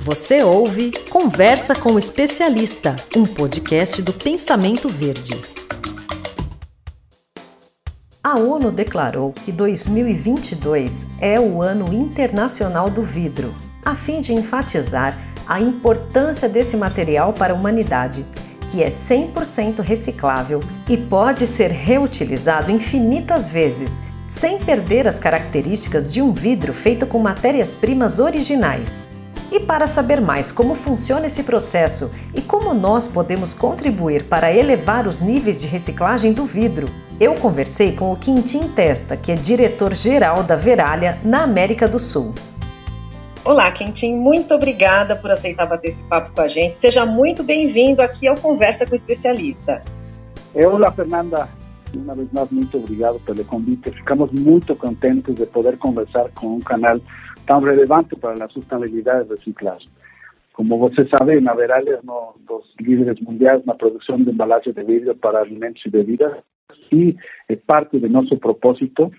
Você ouve Conversa com o Especialista, um podcast do Pensamento Verde. A ONU declarou que 2022 é o Ano Internacional do Vidro, a fim de enfatizar a importância desse material para a humanidade, que é 100% reciclável e pode ser reutilizado infinitas vezes, sem perder as características de um vidro feito com matérias-primas originais. E para saber mais como funciona esse processo e como nós podemos contribuir para elevar os níveis de reciclagem do vidro, eu conversei com o Quintim Testa, que é diretor-geral da Veralha na América do Sul. Olá, Quintim, muito obrigada por aceitar bater esse papo com a gente. Seja muito bem-vindo aqui ao Conversa com o Especialista. Olá, Fernanda. Uma vez mais, muito obrigado pelo convite. Ficamos muito contentes de poder conversar com um canal tão relevante para a sustentabilidade e reciclagem. Como você sabe, na Veralha um dos líderes mundiais na produção de embalagem de vidro para alimentos e bebidas e é parte do nosso propósito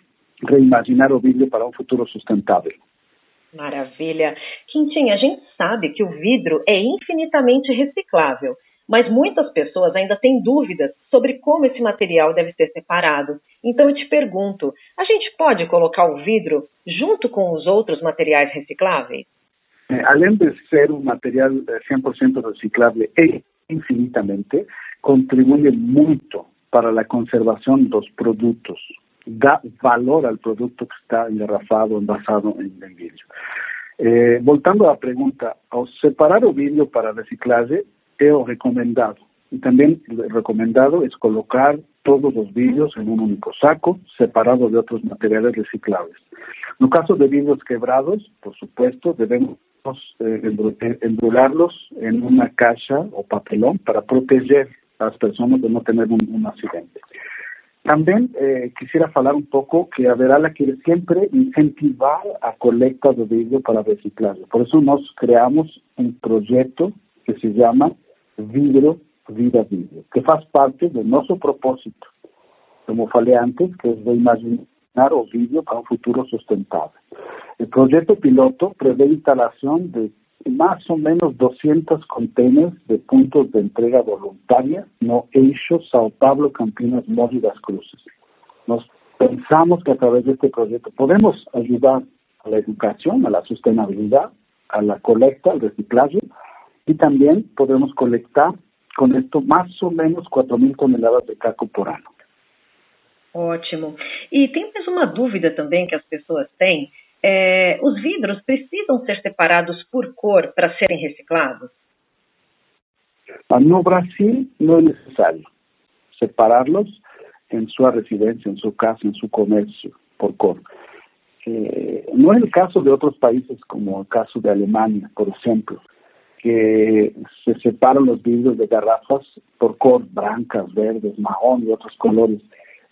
reimaginar o vidro para um futuro sustentável. Maravilha. Quintinha, a gente sabe que o vidro é infinitamente reciclável, mas muitas pessoas ainda têm dúvidas sobre como esse material deve ser separado. Então eu te pergunto, a gente pode colocar o vidro junto com os outros materiais recicláveis? É, além de ser um material 100% reciclável e infinitamente, contribui muito para a conservação dos produtos da valor al producto que está engarrafado, envasado en el vidrio. Eh, voltando à pergunta, ao separar o vidro para reciclagem é o recomendado. E também recomendado é colocar todos os vidros em um único saco, separado de outros materiais recicláveis. No caso de vidros quebrados, por supuesto, devemos eh, embrulharlos en una caixa o papelón para proteger a las personas de no tener un, un accidente. También eh, quisiera hablar un poco que a Verala quiere siempre incentivar a colecta de vidrio para reciclarlo. Por eso nos creamos un proyecto que se llama Vidrio Vida Vidrio, que faz parte de nuestro propósito, como falei antes, que es de imaginar o vidrio para un futuro sustentable. El proyecto piloto prevé instalación de más o menos 200 contenedores de puntos de entrega voluntaria no eixo Sao Paulo, Campinas, Mogi das Cruces. Nos pensamos que a través de este proyecto podemos ayudar a la educación, a la sostenibilidad, a la colecta, al reciclaje y también podemos colectar con esto más o menos 4.000 toneladas de caco por ano. Ótimo. E tem mais uma dúvida também que as pessoas têm. É, os vidros precisam ser separados por cor para serem reciclados? No Brasil não é necessário separá-los em sua residência, em sua casa, em seu comércio, por cor. Eh, no es el caso de otros países, como el caso de Alemania, por ejemplo, que se separan los vidrios de garrafas por cor, blancas, verdes, marrón y otros colores,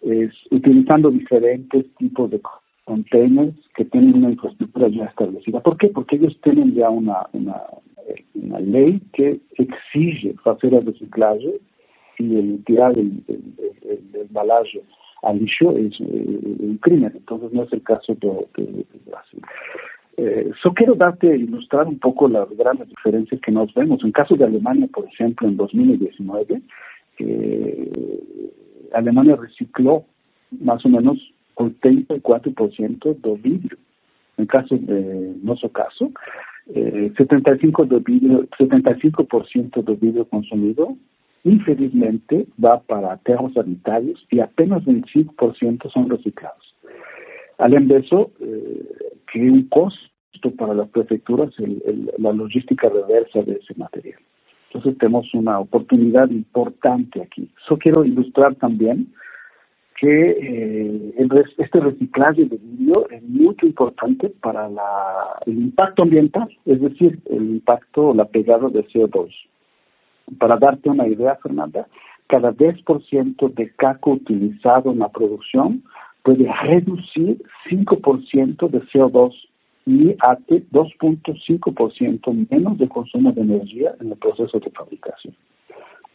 es, utilizando diferentes tipos de containers que tienen una infraestructura ya establecida. ¿Por qué? Porque ellos tienen ya una, una, una ley que exige hacer el reciclaje y el tirar el, el, el, embalaje al es eh, un crimen. Entonces no es el caso de, de, de Brasil. Eh, quiero darte, ilustrar un poco las grandes diferencias que nos vemos. En caso de Alemania, por ejemplo, en 2019, eh, Alemania recicló más o menos 84% do vidro. No caso de nosso caso, eh, 75% do vidro, 75% do vidro consumido, infelizmente, va para aterros sanitarios y apenas 25% son reciclados. Além de eso, eh, que un costo para las prefecturas el, el, la logística reversa de ese material. Entonces tenemos una oportunidad importante aquí. Eso quiero ilustrar también que eh, este reciclaje de vidrio es mucho importante para la, el impacto ambiental, es decir, el impacto, la pegada de CO2. Para darte una idea, Fernanda, cada 10% de caco utilizado en la producción puede reducir 5% de CO2 y hasta 2.5% menos de consumo de energía en el proceso de fabricación.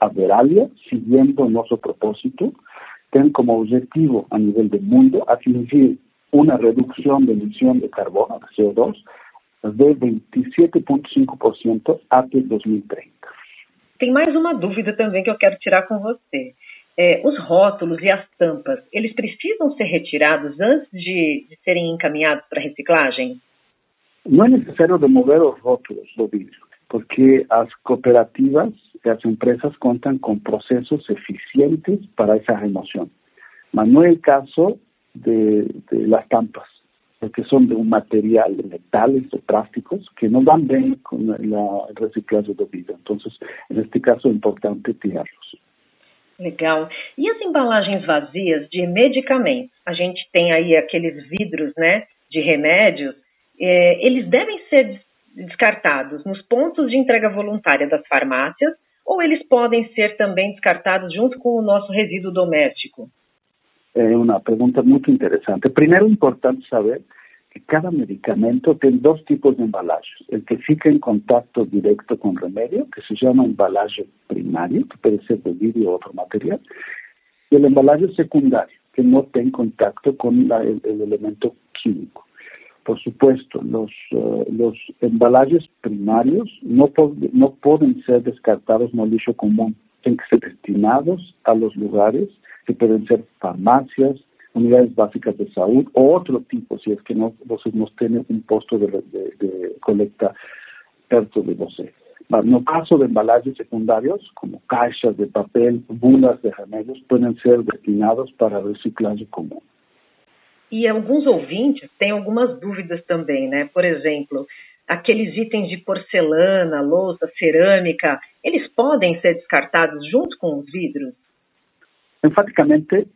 A Veralia, siguiendo nuestro propósito, tienen como objetivo a nivel del mundo atingir una reducción de emisión de carbono, de CO2, de 27,5% até 2030. Tem mais uma dúvida também que eu quero tirar com você. É, os rótulos e as tampas, eles precisam ser retirados antes de, de serem encaminhados para reciclagem? Não é necessário remover os rótulos do vidro, porque as cooperativas e as empresas contam com processos eficientes para essa remoção. Mas não é o caso de, de las tampas, porque son de un material, de metales o plásticos, que no van bien con la, el reciclaje do vidro. Entonces, en este caso é importante tirarlos. Legal. E as embalagens vazias de medicamentos? A gente tem aí aqueles vidros, né, de remédios. É, eles devem ser descartados nos pontos de entrega voluntária das farmácias ou eles podem ser também descartados junto com o nosso resíduo doméstico? É uma pergunta muito interessante. Primeiro, é importante saber que cada medicamento tem dois tipos de embalagens. O que fica em contato direto com o remédio, que se chama embalagem primária, que pode ser de vidro ou outro material, e a embalagem secundária, que não tem contato com o elemento químico. Por supuesto, los, uh, los embalajes primarios no, no pueden ser descartados no lixo común, tienen que ser destinados a los lugares que pueden ser farmacias, unidades básicas de salud o otro tipo, si es que no, no tienen un puesto de, de, de colecta perto de você. No caso de embalajes secundarios, como caixas de papel, bulas de remedios, pueden ser destinados para reciclaje común. E alguns ouvintes têm algumas dúvidas também, né? Por exemplo, aqueles itens de porcelana, louça, cerâmica, eles podem ser descartados junto com os vidros? Enfaticamente,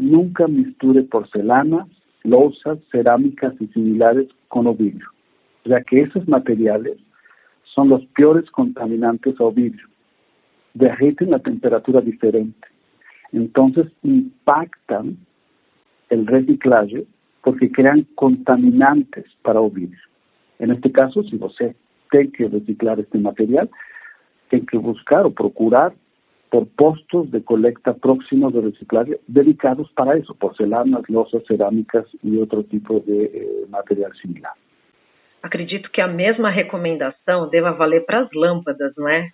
nunca misture porcelana, lousas, cerámicas y similares con o vidrio, ya que esos materiales son los peores contaminantes ao vidrio. Derriten a temperatura diferente. Entonces impactan el reciclaje porque crean contaminantes para o vidrio. En este caso, si você tem que reciclar este material, tem que buscar o procurar por postos de colecta próximos de reciclaje dedicados para eso, porcelanas, losas, cerámicas e outro tipo de eh, material similar. Acredito que a mesma recomendação deva valer para as lâmpadas, não é?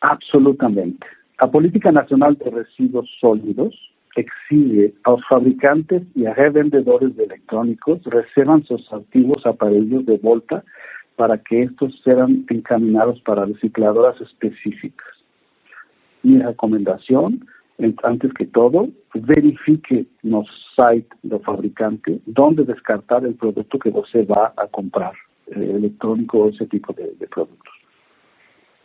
Absolutamente. A Política Nacional de Residuos Sólidos exige a los fabricantes y a revendedores de electrónicos reservan sus antiguos aparelhos de volta para que estos sean encaminados para recicladoras específicas. Mi recomendación, antes que todo, verifique no site del fabricante dónde descartar el producto que usted va a comprar, eh, electrónico o ese tipo de, de productos.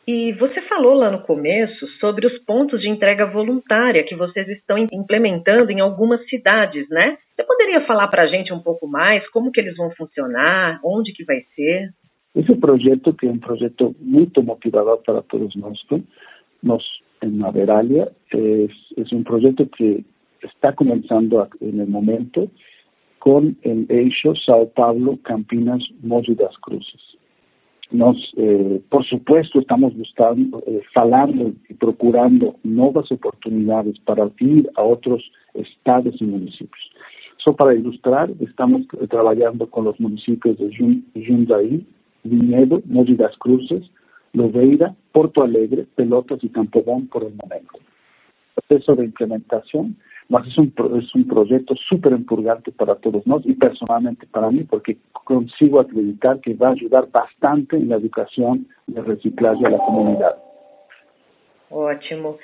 E você falou lá no começo sobre os pontos de entrega voluntária que vocês estão implementando em algumas cidades, né? Você poderia falar para a gente um pouco mais como que eles vão funcionar, onde que vai ser? Esse projeto que é um projeto muito motivador para todos nós, nós em Veralia, é, é um projeto que está começando no momento com o eixo São Paulo, Campinas, Mogi das Cruzes. Nos, eh, por supuesto, estamos buscando, eh, falando y procurando nuevas oportunidades para ir a otros estados y municipios. Só para ilustrar, estamos trabajando con los municipios de Jundiaí, Viñedo, Mogi das Cruzes, Lobeira, Porto Alegre, Pelotas y Campo por el momento. Proceso de implementación mas es un, es un proyecto súper empurgante para todos nós y personalmente para mí porque consigo acreditar que va a ayudar bastante en la educación de reciclaje a la comunidade. Ótimo.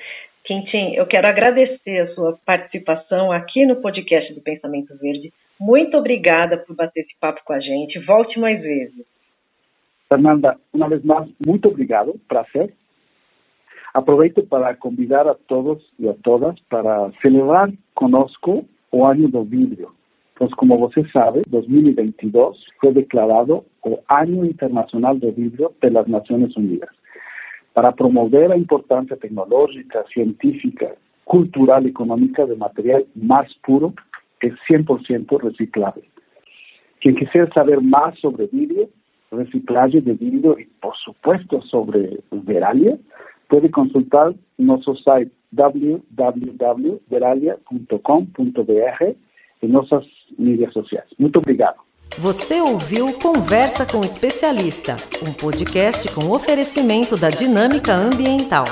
Quintim, eu quero agradecer a sua participação aqui no podcast do Pensamento Verde. Muito obrigada por bater esse papo com a gente. Volte mais vezes. Fernanda, uma vez mais, muito obrigado. Prazer. Aproveito para convidar a todos y a todas para celebrar conosco o Año do Vidrio. Pues como você sabe, 2022 fue declarado o Año Internacional do Vidrio de las Naciones Unidas para promover la importancia tecnológica, científica, cultural y económica de material más puro que 100% reciclable. Quien quisiera saber más sobre vidrio, reciclaje de vidrio y por supuesto sobre Veralia, puede consultar nuestro site www.veralia.com.br en nuestras redes sociales. Muito obrigado. Você ouviu Conversa com o Especialista, um podcast com oferecimento da Dinâmica Ambiental.